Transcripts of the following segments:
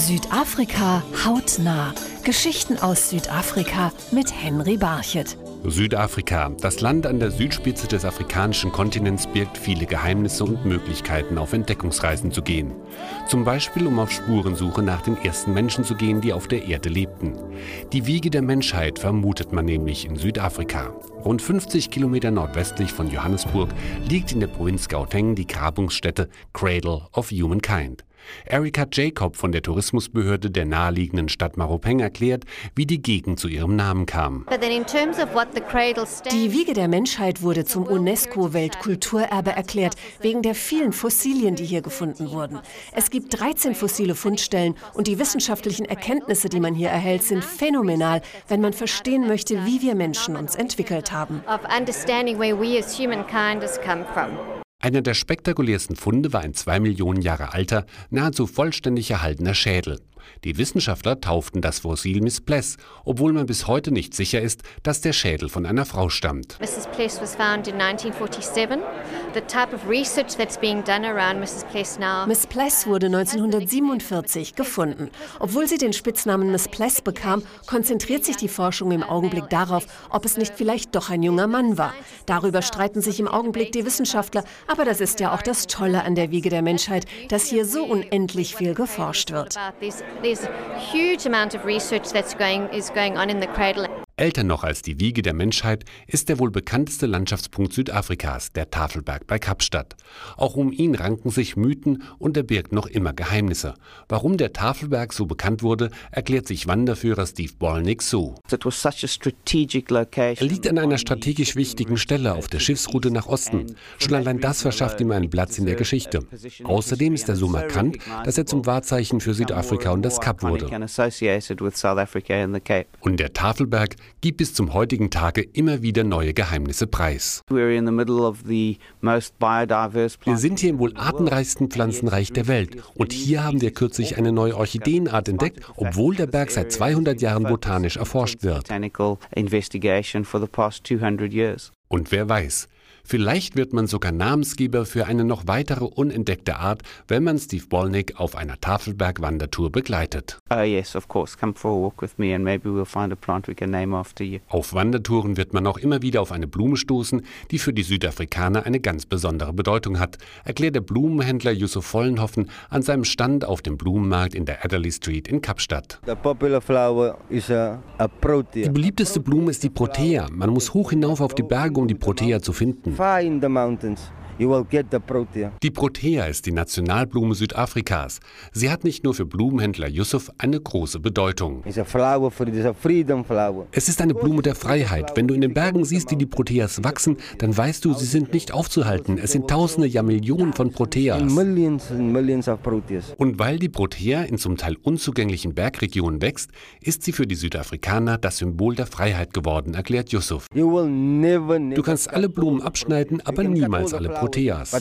Südafrika hautnah. Geschichten aus Südafrika mit Henry Barchet. Südafrika, das Land an der Südspitze des afrikanischen Kontinents, birgt viele Geheimnisse und Möglichkeiten, auf Entdeckungsreisen zu gehen. Zum Beispiel, um auf Spurensuche nach den ersten Menschen zu gehen, die auf der Erde lebten. Die Wiege der Menschheit vermutet man nämlich in Südafrika. Rund 50 Kilometer nordwestlich von Johannesburg liegt in der Provinz Gauteng die Grabungsstätte Cradle of Humankind. Erika Jacob von der Tourismusbehörde der naheliegenden Stadt Maropeng erklärt, wie die Gegend zu ihrem Namen kam. Die Wiege der Menschheit wurde zum UNESCO-Weltkulturerbe erklärt, wegen der vielen Fossilien, die hier gefunden wurden. Es gibt 13 fossile Fundstellen und die wissenschaftlichen Erkenntnisse, die man hier erhält, sind phänomenal, wenn man verstehen möchte, wie wir Menschen uns entwickelt haben. Einer der spektakulärsten Funde war ein zwei Millionen Jahre alter, nahezu vollständig erhaltener Schädel. Die Wissenschaftler tauften das Fossil Miss Pless, obwohl man bis heute nicht sicher ist, dass der Schädel von einer Frau stammt. Mrs. Pless was found in 1947. The type of research that's being done around Mrs. Pless now. Miss Pless wurde 1947 gefunden. Obwohl sie den Spitznamen Miss Pless bekam, konzentriert sich die Forschung im Augenblick darauf, ob es nicht vielleicht doch ein junger Mann war. Darüber streiten sich im Augenblick die Wissenschaftler, aber das ist ja auch das Tolle an der Wiege der Menschheit, dass hier so unendlich viel geforscht wird. There's a huge amount of research that's going is going on in the cradle. Älter noch als die Wiege der Menschheit ist der wohl bekannteste Landschaftspunkt Südafrikas, der Tafelberg bei Kapstadt. Auch um ihn ranken sich Mythen und er birgt noch immer Geheimnisse. Warum der Tafelberg so bekannt wurde, erklärt sich Wanderführer Steve Bolnick so. Er liegt an einer strategisch wichtigen Stelle auf der Schiffsroute nach Osten. Schon allein das verschafft ihm einen Platz in der Geschichte. Außerdem ist er so markant, dass er zum Wahrzeichen für Südafrika und das Kap wurde. Und der Tafelberg gibt bis zum heutigen Tage immer wieder neue Geheimnisse preis. Wir sind hier im wohl artenreichsten Pflanzenreich der Welt und hier haben wir kürzlich eine neue Orchideenart entdeckt, obwohl der Berg seit 200 Jahren botanisch erforscht wird. Und wer weiß, Vielleicht wird man sogar Namensgeber für eine noch weitere unentdeckte Art, wenn man Steve Bolnick auf einer Tafelberg-Wandertour begleitet. Auf Wandertouren wird man auch immer wieder auf eine Blume stoßen, die für die Südafrikaner eine ganz besondere Bedeutung hat, erklärt der Blumenhändler Yusuf Vollenhoffen an seinem Stand auf dem Blumenmarkt in der Adderley Street in Kapstadt. Die beliebteste Blume ist die Protea. Man muss hoch hinauf auf die Berge, um die Protea zu finden. Far in the mountains. Die Protea ist die Nationalblume Südafrikas. Sie hat nicht nur für Blumenhändler Yusuf eine große Bedeutung. Es ist eine Blume der Freiheit. Wenn du in den Bergen siehst, wie die Proteas wachsen, dann weißt du, sie sind nicht aufzuhalten. Es sind Tausende, ja Millionen von Proteas. Und weil die Protea in zum Teil unzugänglichen Bergregionen wächst, ist sie für die Südafrikaner das Symbol der Freiheit geworden, erklärt Yusuf. Du kannst alle Blumen abschneiden, aber niemals alle Proteas. Proteas.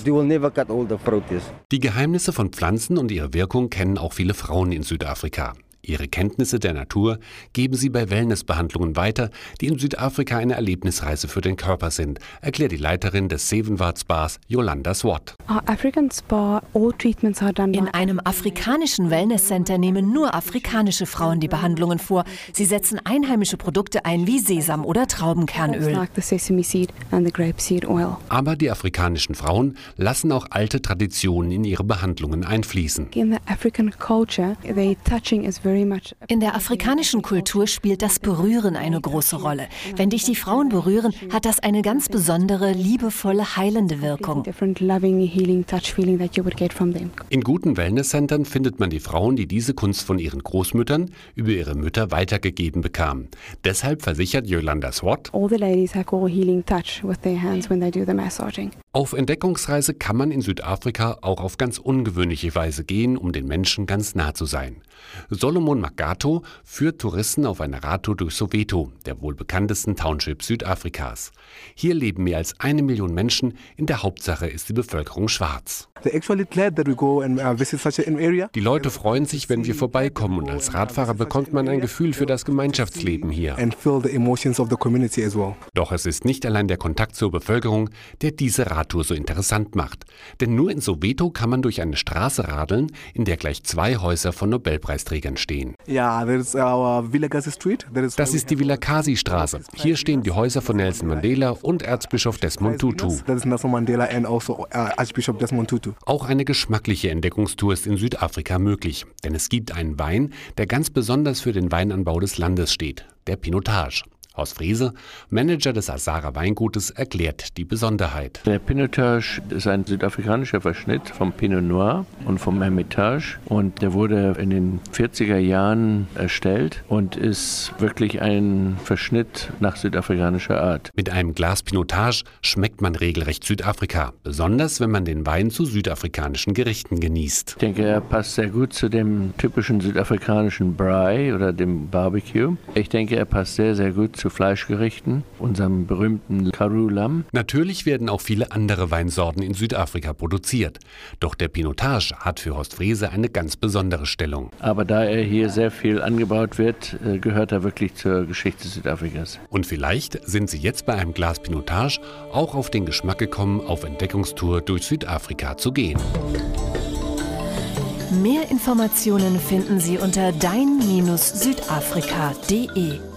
Die Geheimnisse von Pflanzen und ihre Wirkung kennen auch viele Frauen in Südafrika. Ihre Kenntnisse der Natur geben sie bei Wellnessbehandlungen weiter, die in Südafrika eine Erlebnisreise für den Körper sind, erklärt die Leiterin des Sevenward Spas, Yolanda Swat. In einem afrikanischen Wellnesscenter nehmen nur afrikanische Frauen die Behandlungen vor. Sie setzen einheimische Produkte ein wie Sesam- oder Traubenkernöl. Aber die afrikanischen Frauen lassen auch alte Traditionen in ihre Behandlungen einfließen. In the African culture, they touching is very in der afrikanischen Kultur spielt das Berühren eine große Rolle. Wenn dich die Frauen berühren, hat das eine ganz besondere, liebevolle, heilende Wirkung. In guten Wellnesscentern findet man die Frauen, die diese Kunst von ihren Großmüttern über ihre Mütter weitergegeben bekamen. Deshalb versichert Yolanda Swat, auf Entdeckungsreise kann man in Südafrika auch auf ganz ungewöhnliche Weise gehen, um den Menschen ganz nah zu sein. Solomon Magato führt Touristen auf einer Radtour durch Soweto, der wohl bekanntesten Township Südafrikas. Hier leben mehr als eine Million Menschen, in der Hauptsache ist die Bevölkerung schwarz. Uh, die Leute freuen sich, wenn wir vorbeikommen und als Radfahrer bekommt man ein Gefühl für das Gemeinschaftsleben hier. Doch es ist nicht allein der Kontakt zur Bevölkerung, der diese Radtour Fahrradtour so interessant macht. Denn nur in Soweto kann man durch eine Straße radeln, in der gleich zwei Häuser von Nobelpreisträgern stehen. Das ist die Vilakasi-Straße. Hier stehen die Häuser von Nelson Mandela und Erzbischof Desmond Tutu. Also, uh, Auch eine geschmackliche Entdeckungstour ist in Südafrika möglich, denn es gibt einen Wein, der ganz besonders für den Weinanbau des Landes steht, der Pinotage. Horst Friese, Manager des Asara Weingutes, erklärt die Besonderheit. Der Pinotage ist ein südafrikanischer Verschnitt vom Pinot Noir und vom Hermitage und der wurde in den 40er Jahren erstellt und ist wirklich ein Verschnitt nach südafrikanischer Art. Mit einem Glas Pinotage schmeckt man regelrecht Südafrika, besonders wenn man den Wein zu südafrikanischen Gerichten genießt. Ich denke, er passt sehr gut zu dem typischen südafrikanischen Braai oder dem Barbecue. Ich denke, er passt sehr, sehr gut zu Fleischgerichten, unserem berühmten Karoo-Lamm. Natürlich werden auch viele andere Weinsorten in Südafrika produziert. Doch der Pinotage hat für Horst Frese eine ganz besondere Stellung. Aber da er hier sehr viel angebaut wird, äh, gehört er wirklich zur Geschichte Südafrikas. Und vielleicht sind Sie jetzt bei einem Glas Pinotage auch auf den Geschmack gekommen, auf Entdeckungstour durch Südafrika zu gehen. Mehr Informationen finden Sie unter dein-südafrika.de.